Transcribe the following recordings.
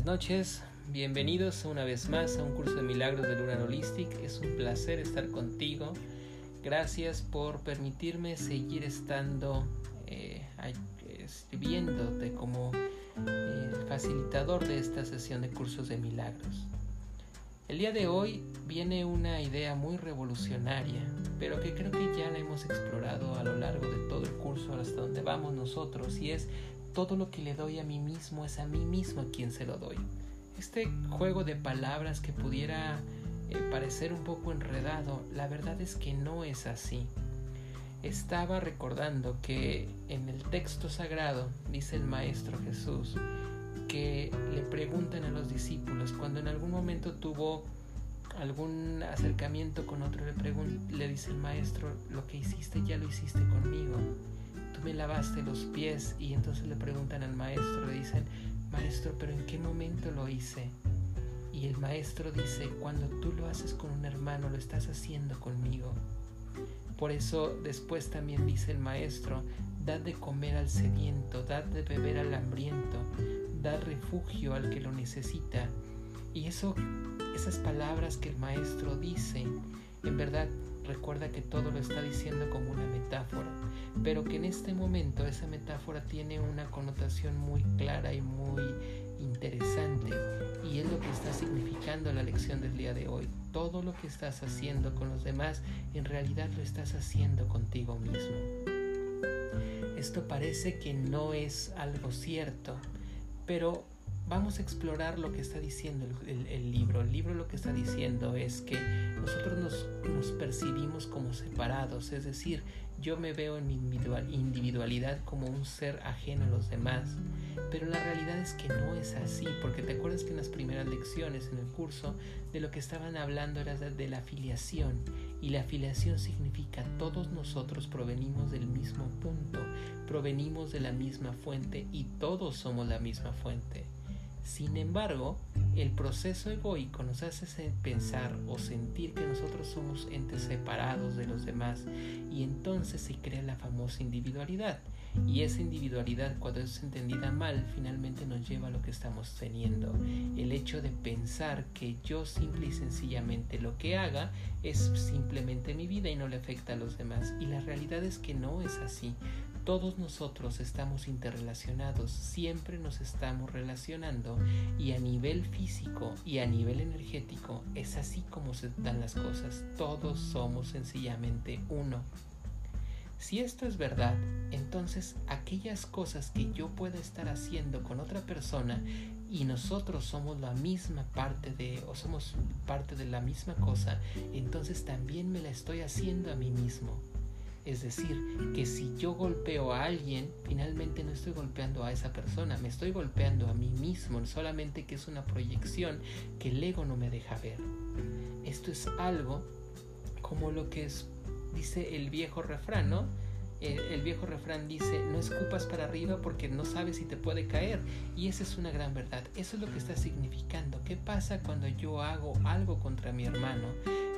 buenas noches. Bienvenidos una vez más a un curso de milagros de Lunar Holistic. Es un placer estar contigo. Gracias por permitirme seguir estando eh, escribiéndote como eh, facilitador de esta sesión de cursos de milagros. El día de hoy viene una idea muy revolucionaria, pero que creo que ya la hemos explorado a lo largo de todo el curso hasta donde vamos nosotros, y es todo lo que le doy a mí mismo es a mí mismo a quien se lo doy. Este juego de palabras que pudiera eh, parecer un poco enredado, la verdad es que no es así. Estaba recordando que en el texto sagrado dice el Maestro Jesús que le preguntan a los discípulos cuando en algún momento tuvo algún acercamiento con otro le, le dice el maestro lo que hiciste ya lo hiciste conmigo me lavaste los pies y entonces le preguntan al maestro, le dicen, maestro, pero ¿en qué momento lo hice? Y el maestro dice, cuando tú lo haces con un hermano, lo estás haciendo conmigo. Por eso después también dice el maestro, dad de comer al sediento, dad de beber al hambriento, dad refugio al que lo necesita. Y eso, esas palabras que el maestro dice, en verdad recuerda que todo lo está diciendo como una metáfora, pero que en este momento esa metáfora tiene una connotación muy clara y muy interesante y es lo que está significando la lección del día de hoy. Todo lo que estás haciendo con los demás en realidad lo estás haciendo contigo mismo. Esto parece que no es algo cierto, pero vamos a explorar lo que está diciendo el, libro. El libro lo que está diciendo es que nosotros nos, nos, percibimos como separados, es decir, yo me veo en mi individualidad como un ser ajeno a los demás, pero la realidad es que no es así, porque te acuerdas que en las primeras lecciones en el curso de lo que estaban hablando era de la afiliación, y la afiliación significa todos nosotros provenimos del mismo punto, provenimos de la misma fuente y todos somos la misma fuente. Sin embargo, el proceso egoico nos hace pensar o sentir que nosotros somos entes separados de los demás y entonces se crea la famosa individualidad. Y esa individualidad, cuando es entendida mal, finalmente nos lleva a lo que estamos teniendo. El hecho de pensar que yo simple y sencillamente lo que haga es simplemente mi vida y no le afecta a los demás. Y la realidad es que no es así. Todos nosotros estamos interrelacionados, siempre nos estamos relacionando y a nivel físico y a nivel energético es así como se dan las cosas. Todos somos sencillamente uno. Si esto es verdad, entonces aquellas cosas que yo pueda estar haciendo con otra persona y nosotros somos la misma parte de o somos parte de la misma cosa, entonces también me la estoy haciendo a mí mismo. Es decir, que si yo golpeo a alguien, finalmente no estoy golpeando a esa persona, me estoy golpeando a mí mismo, solamente que es una proyección que el ego no me deja ver. Esto es algo como lo que es, dice el viejo refrán, ¿no? El, el, viejo refrán dice, no escupas para arriba porque no sabes si te puede caer. Y esa es una gran verdad. Eso es lo que está significando. ¿Qué pasa cuando yo hago algo contra mi hermano?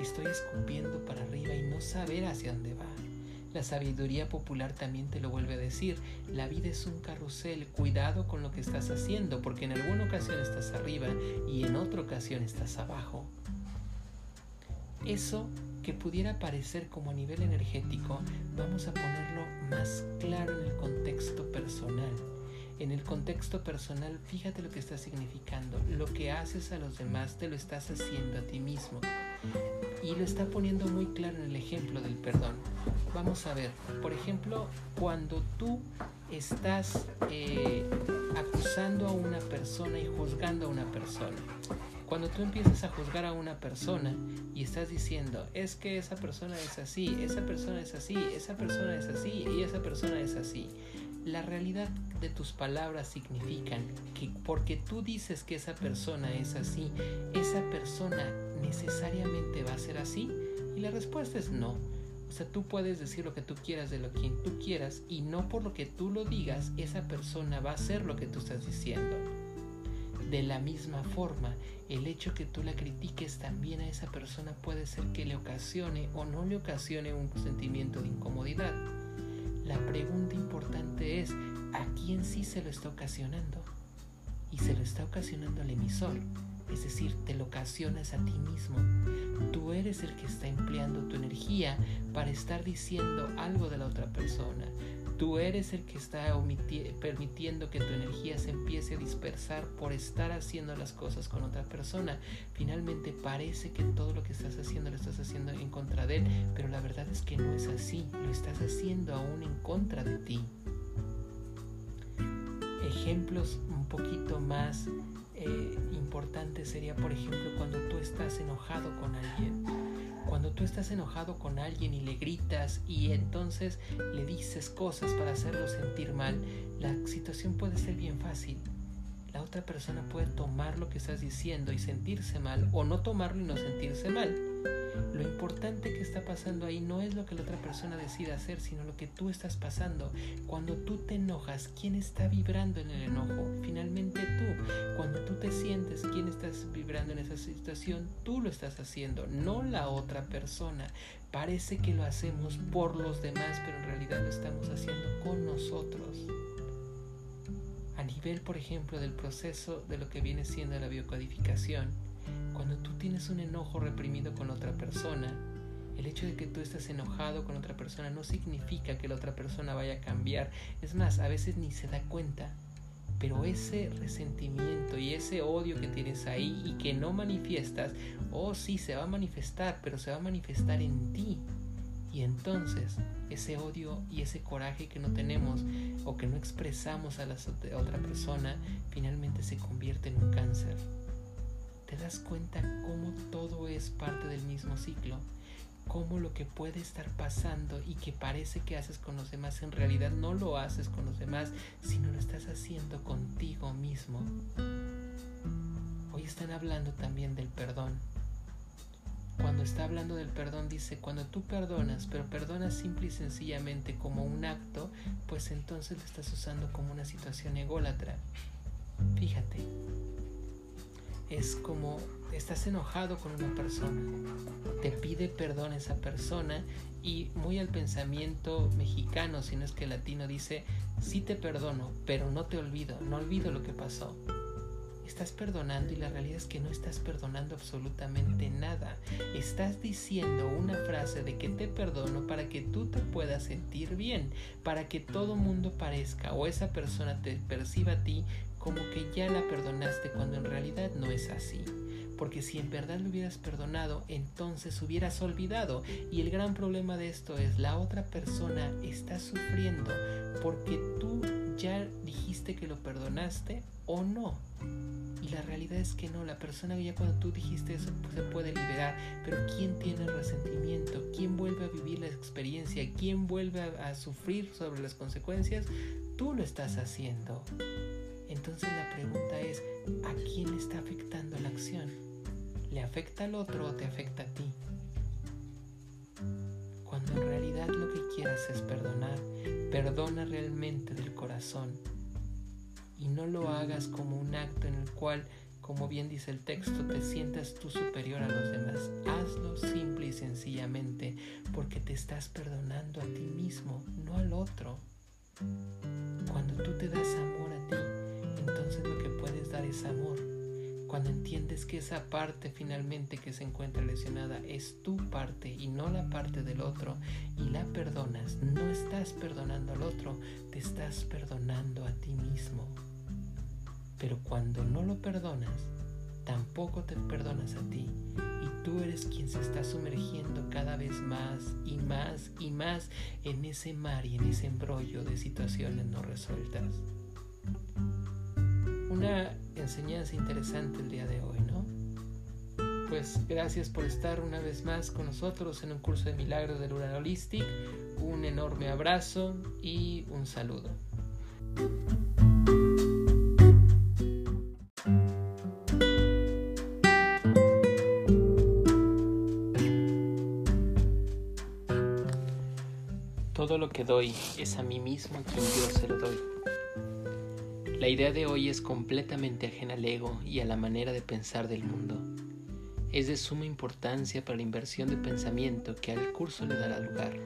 Estoy escupiendo para arriba y no saber hacia dónde va. La sabiduría popular también te lo vuelve a decir. La vida es un carrusel. Cuidado con lo que estás haciendo, porque en alguna ocasión estás arriba y en otra ocasión estás abajo. Eso que pudiera parecer como a nivel energético, vamos a ponerlo más claro en el contexto personal, fíjate lo que está significando. Lo que haces a los demás te lo estás haciendo a ti mismo. Y lo está poniendo muy claro en el ejemplo del perdón. Vamos a ver, por ejemplo, cuando tú estás eh, acusando a una persona y juzgando a una persona. Cuando tú empiezas a juzgar a una persona y estás diciendo, es que esa persona es así, esa persona es así, esa persona es así y esa persona es así. La realidad de tus palabras significan que porque tú dices que esa persona es así, esa persona necesariamente va a ser así. Y la respuesta es no. O sea, tú puedes decir lo que tú quieras de lo que tú quieras y no por lo que tú lo digas, esa persona va a hacer lo que tú estás diciendo. De la misma forma, el hecho que tú la critiques también a esa persona puede ser que le ocasione o no le ocasione un sentimiento de incomodidad. La pregunta importante es, ¿a quién sí se lo está ocasionando? y se lo está ocasionando al emisor. Es decir, te lo ocasionas a ti mismo. Tú eres el que está empleando tu energía para estar diciendo algo de la otra persona. Tú eres el que está permitiendo que tu energía se empiece a dispersar por estar haciendo las cosas con otra persona. Finalmente parece que todo lo que estás haciendo lo estás haciendo en contra de él, pero la verdad es que no es así. Lo estás haciendo aún en contra de ti. Ejemplos un poquito más eh, importantes sería, por ejemplo, cuando tú estás enojado con alguien cuando tú estás enojado con alguien y le gritas y entonces le dices cosas para hacerlo sentir mal, la situación puede ser bien fácil. La otra persona puede tomar lo que estás diciendo y sentirse mal o no tomarlo y no sentirse mal. Lo importante que está pasando ahí no es lo que la otra persona decida hacer, sino lo que tú estás pasando. Cuando tú te enojas, ¿quién está vibrando en el enojo? Finalmente tú. Cuando tú te sientes, ¿quién estás vibrando en esa situación? Tú lo estás haciendo, no la otra persona. Parece que lo hacemos por los demás, pero en realidad lo estamos haciendo con nosotros. A nivel, por ejemplo, del proceso de lo que viene siendo la biocodificación, cuando tú tienes un enojo reprimido con otra persona, el hecho de que tú estés enojado con otra persona no significa que la otra persona vaya a cambiar. Es más, a veces ni se da cuenta. Pero ese resentimiento y ese odio que tienes ahí y que no manifiestas, oh sí, se va a manifestar, pero se va a manifestar en ti. Y entonces ese odio y ese coraje que no tenemos o que no expresamos a la otra persona finalmente se convierte en un cáncer te das cuenta cómo todo es parte del mismo ciclo, cómo lo que puede estar pasando y que parece que haces con los demás en realidad no lo haces con los demás, sino lo estás haciendo contigo mismo. Hoy están hablando también del perdón. Cuando está hablando del perdón dice, cuando tú perdonas, pero perdonas simple y sencillamente como un acto, pues entonces lo estás usando como una situación ególatra. Fíjate, es como estás enojado con una persona, te pide perdón esa persona y muy al pensamiento mexicano, si no es que latino, dice, sí te perdono, pero no te olvido, no olvido lo que pasó. Estás perdonando y la realidad es que no estás perdonando absolutamente nada. Estás diciendo una frase de que te perdono para que tú te puedas sentir bien, para que todo mundo parezca o esa persona te perciba a ti como que ya la perdonaste cuando en realidad no es así. Porque si en verdad lo hubieras perdonado, entonces hubieras olvidado. Y el gran problema de esto es la otra persona está sufriendo porque tú ya dijiste que lo perdonaste o no. Y la realidad es que no, la persona ya cuando tú dijiste eso pues, se puede liberar, pero ¿quién tiene resentimiento? ¿Quién vuelve a vivir la experiencia? ¿Quién vuelve a, a sufrir sobre las consecuencias? Tú lo estás haciendo. Entonces la pregunta es, ¿a quién está afectando la acción? ¿Le afecta al otro o te afecta a ti? Cuando en realidad lo que quieras es perdonar, perdona realmente del corazón y no lo hagas como un acto en el cual, como bien dice el texto, te sientas tú superior a los demás. Hazlo simple y sencillamente porque te estás perdonando a ti mismo, no al otro. Cuando entiendes que esa parte finalmente que se encuentra lesionada es tu parte y no la parte del otro y la perdonas, no estás perdonando al otro, te estás perdonando a ti mismo. Pero cuando no lo perdonas, tampoco te perdonas a ti y tú eres quien se está sumergiendo cada vez más y más y más en ese mar y en ese embrollo de situaciones no resueltas una enseñanza interesante el día de hoy, ¿no? Pues gracias por estar una vez más con nosotros en un curso de milagros del Uran Holistic. Un enorme abrazo y un saludo. Todo lo que doy es a mí mismo quien yo se lo doy. La idea de hoy es completamente ajena al ego y a la manera de pensar del mundo. Es de suma importancia para la inversión de pensamiento que al curso le dará lugar.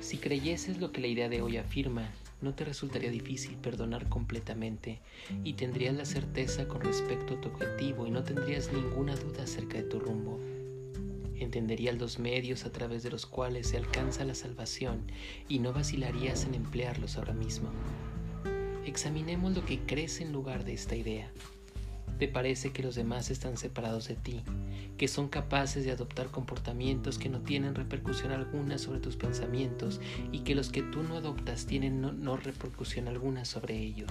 Si creyeses lo que la idea de hoy afirma, no te resultaría difícil perdonar completamente y tendrías la certeza con respecto a tu objetivo y no tendrías ninguna duda acerca de tu rumbo. Entenderías los medios a través de los cuales se alcanza la salvación y no vacilarías en emplearlos ahora mismo. Examinemos lo que crees en lugar de esta idea. Te parece que los demás están separados de ti, que son capaces de adoptar comportamientos que no tienen repercusión alguna sobre tus pensamientos y que los que tú no adoptas tienen no, repercusión alguna sobre ellos.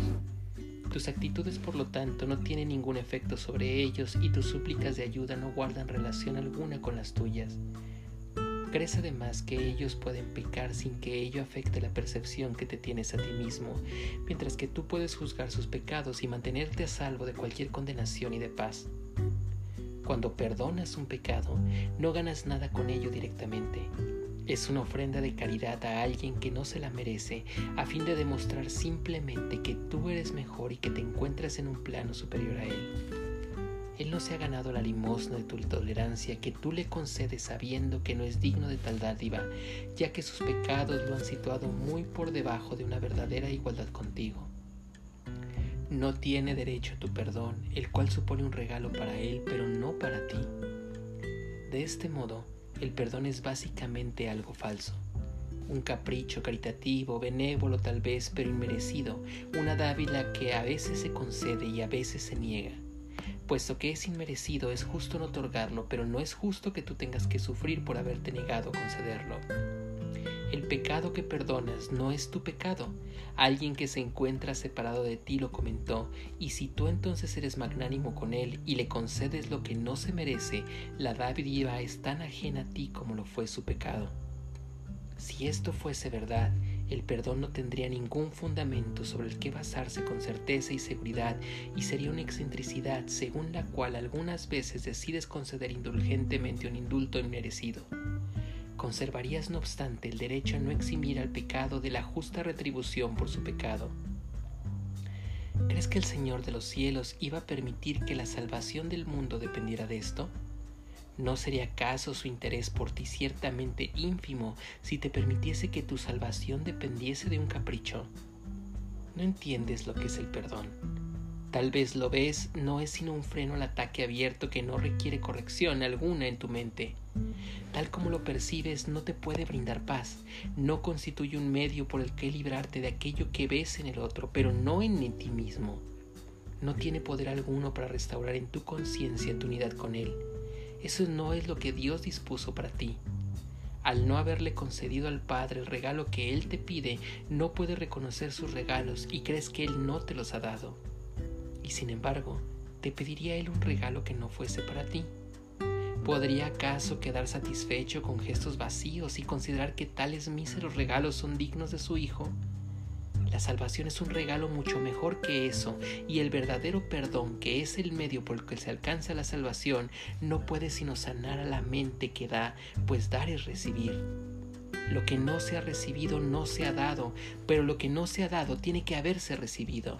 Tus actitudes, por lo tanto, no tienen ningún efecto sobre ellos y tus súplicas de ayuda no guardan relación alguna con las tuyas. Crees además que ellos pueden pecar sin que ello afecte la percepción que te tienes a ti mismo, mientras que tú puedes juzgar sus pecados y mantenerte a salvo de cualquier condenación y de paz. Cuando perdonas un pecado, no ganas nada con ello directamente. Es una ofrenda de caridad a alguien que no se la merece, a fin de demostrar simplemente que tú eres mejor y que te encuentras en un plano superior a él. Él no se ha ganado la limosna de tu tolerancia que tú le concedes sabiendo que no es digno de tal dádiva, ya que sus pecados lo han situado muy por debajo de una verdadera igualdad contigo. No tiene derecho a tu perdón, el cual supone un regalo para él, pero no para ti. De este modo, el perdón es básicamente algo falso un capricho caritativo, benévolo tal vez, pero inmerecido, una dávila que a veces se concede y a veces se niega. Puesto que es inmerecido, es justo no otorgarlo, pero no es justo que tú tengas que sufrir por haberte negado a concederlo. El pecado que perdonas no es tu pecado. Alguien que se encuentra separado de ti lo comentó, y si tú entonces eres magnánimo con él y le concedes lo que no se merece, la dádiva es tan ajena a ti como lo fue su pecado. Si esto fuese verdad, el perdón no tendría ningún fundamento sobre el que basarse con certeza y seguridad y sería una excentricidad según la cual algunas veces decides conceder indulgentemente un indulto inmerecido. Conservarías no obstante el derecho a no eximir al pecado de la justa retribución por su pecado. ¿Crees que el Señor de los cielos iba a permitir que la salvación del mundo dependiera de esto? ¿No sería acaso su interés por ti ciertamente ínfimo si te permitiese que tu salvación dependiese de un capricho? No entiendes lo que es el perdón. Tal vez lo ves, no es sino un freno al ataque abierto que no requiere corrección alguna en tu mente. Tal como lo percibes, no te puede brindar paz, no constituye un medio por el que librarte de aquello que ves en el otro, pero no en ti mismo. No tiene poder alguno para restaurar en tu conciencia tu unidad con Él eso no es lo que Dios dispuso para ti. Al no haberle concedido al Padre el regalo que Él te pide, no puedes reconocer sus regalos y crees que Él no te los ha dado. Y sin embargo, te pediría Él un regalo que no fuese para ti. ¿Podría acaso quedar satisfecho con gestos vacíos y considerar que tales míseros regalos son dignos de su Hijo? La salvación es un regalo mucho mejor que eso, y el verdadero perdón, que es el medio por el que se alcanza la salvación, no puede sino sanar a la mente que da, pues dar es recibir. Lo que no se ha recibido no se ha dado, pero lo que no se ha dado tiene que haberse recibido.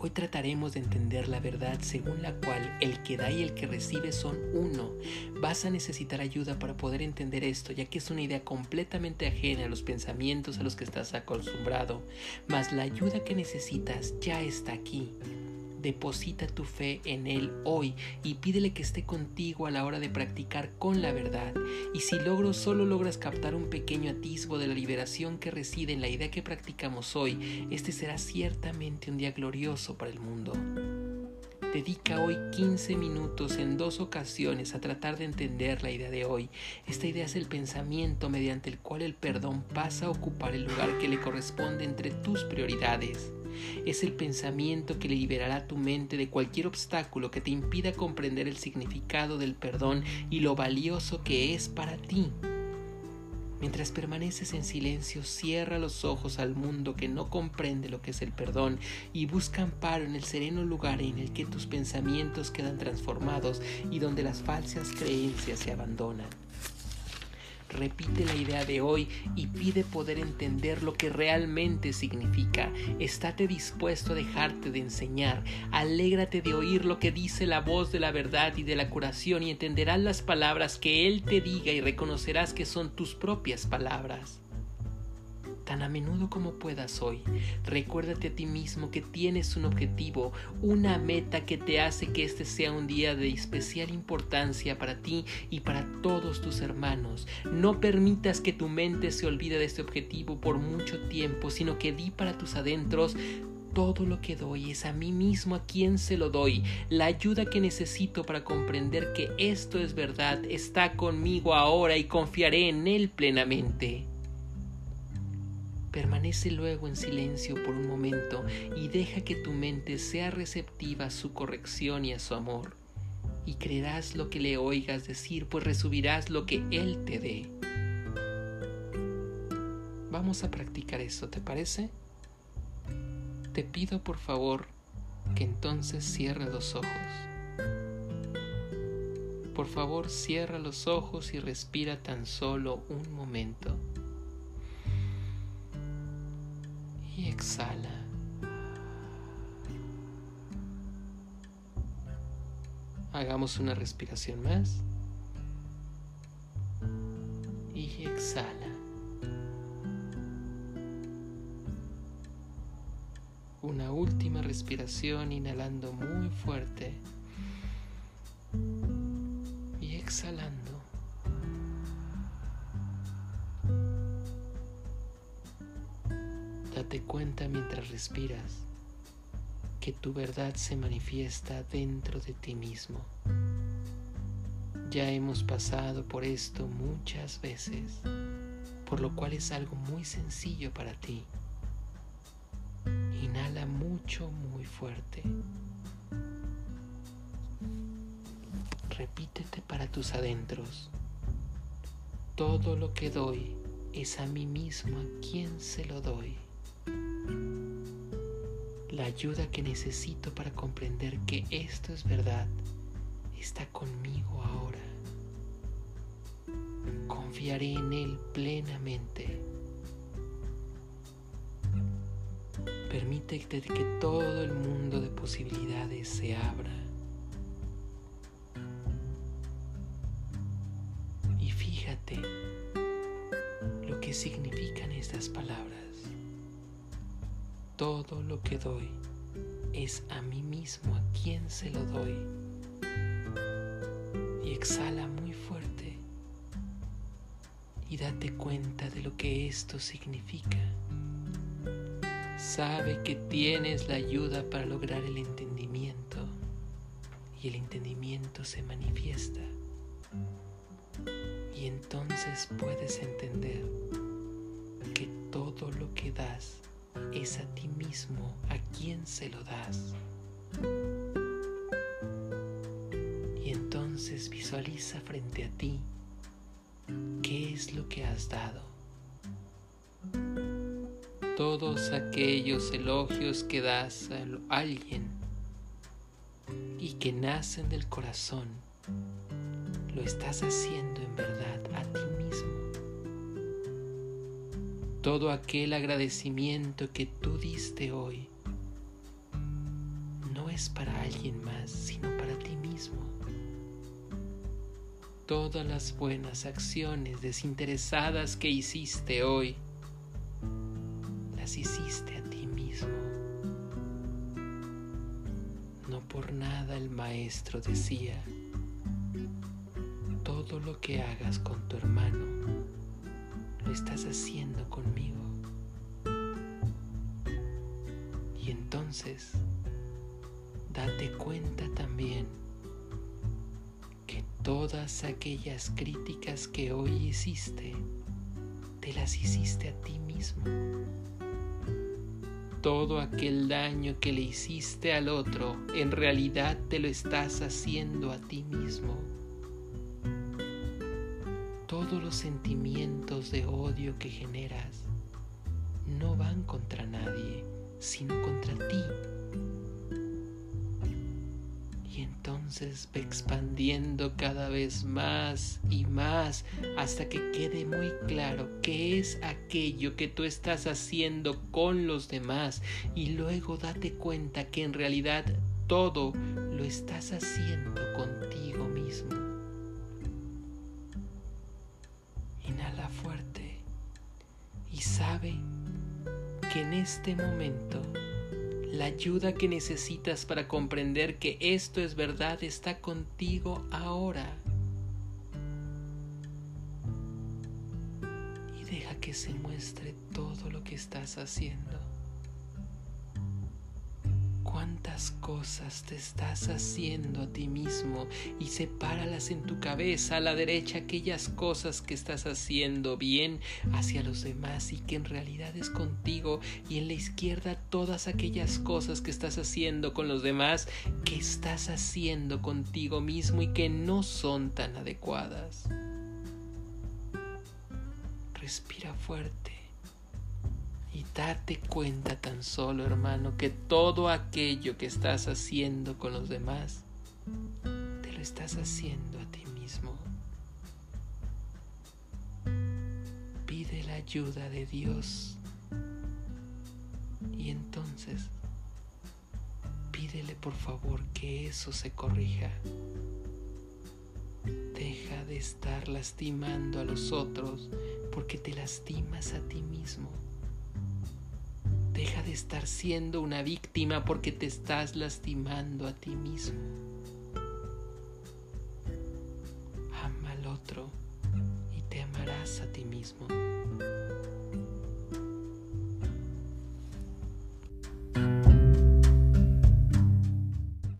Hoy trataremos de entender la verdad según la cual el que da y el que recibe son uno. Vas a necesitar ayuda para poder entender esto, ya que es una idea completamente ajena a los pensamientos a los que estás acostumbrado, mas la ayuda que necesitas ya está aquí. Deposita tu fe en Él hoy y pídele que esté contigo a la hora de practicar con la verdad. Y si logro solo logras captar un pequeño atisbo de la liberación que reside en la idea que practicamos hoy, este será ciertamente un día glorioso para el mundo. Dedica hoy 15 minutos en dos ocasiones a tratar de entender la idea de hoy. Esta idea es el pensamiento mediante el cual el perdón pasa a ocupar el lugar que le corresponde entre tus prioridades. Es el pensamiento que liberará tu mente de cualquier obstáculo que te impida comprender el significado del perdón y lo valioso que es para ti. Mientras permaneces en silencio, cierra los ojos al mundo que no comprende lo que es el perdón y busca amparo en el sereno lugar en el que tus pensamientos quedan transformados y donde las falsas creencias se abandonan. Repite la idea de hoy y pide poder entender lo que realmente significa. Estate dispuesto a dejarte de enseñar. Alégrate de oír lo que dice la voz de la verdad y de la curación y entenderás las palabras que Él te diga y reconocerás que son tus propias palabras. Tan a menudo como puedas hoy. Recuérdate a ti mismo que tienes un objetivo, una meta que te hace que este sea un día de especial importancia para ti y para todos tus hermanos. No permitas que tu mente se olvide de este objetivo por mucho tiempo, sino que di para tus adentros todo lo que doy es a mí mismo a quien se lo doy. La ayuda que necesito para comprender que esto es verdad está conmigo ahora y confiaré en él plenamente. Permanece luego en silencio por un momento y deja que tu mente sea receptiva a su corrección y a su amor. Y creerás lo que le oigas decir, pues recibirás lo que Él te dé. Vamos a practicar eso, ¿te parece? Te pido por favor que entonces cierre los ojos. Por favor, cierra los ojos y respira tan solo un momento. Exhala. Hagamos una respiración más. Y exhala. Una última respiración inhalando muy fuerte y exhalando. Date cuenta mientras respiras que tu verdad se manifiesta dentro de ti mismo. Ya hemos pasado por esto muchas veces, por lo cual es algo muy sencillo para ti. Inhala mucho, muy fuerte. Repítete para tus adentros. Todo lo que doy es a mí mismo a quien se lo doy la ayuda que necesito para comprender que esto es verdad está conmigo ahora. Confiaré en Él plenamente. Permítete que todo el mundo de posibilidades se abra. Lo que doy es a mí mismo a quien se lo doy. Y exhala muy fuerte y date cuenta de lo que esto significa. Sabe que tienes la ayuda para lograr el entendimiento y el entendimiento se manifiesta. Y entonces puedes entender que todo lo que das es a ti mismo a quien se lo das. Y entonces visualiza frente a ti qué es lo que has dado. Todos aquellos elogios que das a alguien y que nacen del corazón, lo estás haciendo en verdad a ti todo aquel agradecimiento que tú diste hoy no es para alguien más, sino para ti mismo. Todas las buenas acciones desinteresadas que hiciste hoy, las hiciste a ti mismo. No por nada el maestro decía, todo lo que hagas con tu hermano, lo estás haciendo conmigo. Y entonces, date cuenta también que todas aquellas críticas que hoy hiciste, te las hiciste a ti mismo. Todo aquel daño que le hiciste al otro, en realidad te lo estás haciendo a ti mismo los sentimientos de odio que generas no van contra nadie, sino contra ti. Y entonces ve expandiendo cada vez más y más hasta que quede muy claro qué es aquello que tú estás haciendo con los demás y luego date cuenta que en realidad todo lo estás haciendo contigo mismo. En este momento la ayuda que necesitas para comprender que esto es verdad está contigo ahora. Y deja que se muestre todo lo que estás haciendo cosas te estás haciendo a ti mismo y sepáralas en tu cabeza a la derecha aquellas cosas que estás haciendo bien hacia los demás y que en realidad es contigo y en la izquierda todas aquellas cosas que estás haciendo con los demás que estás haciendo contigo mismo y que no son tan adecuadas. Respira fuerte y date cuenta tan solo, hermano, que todo aquello que estás haciendo con los demás, te lo estás haciendo a ti mismo. Pide la ayuda de Dios y entonces pídele por favor que eso se corrija. Deja de estar lastimando a los otros porque te lastimas a ti mismo. Estar siendo una víctima porque te estás lastimando a ti mismo.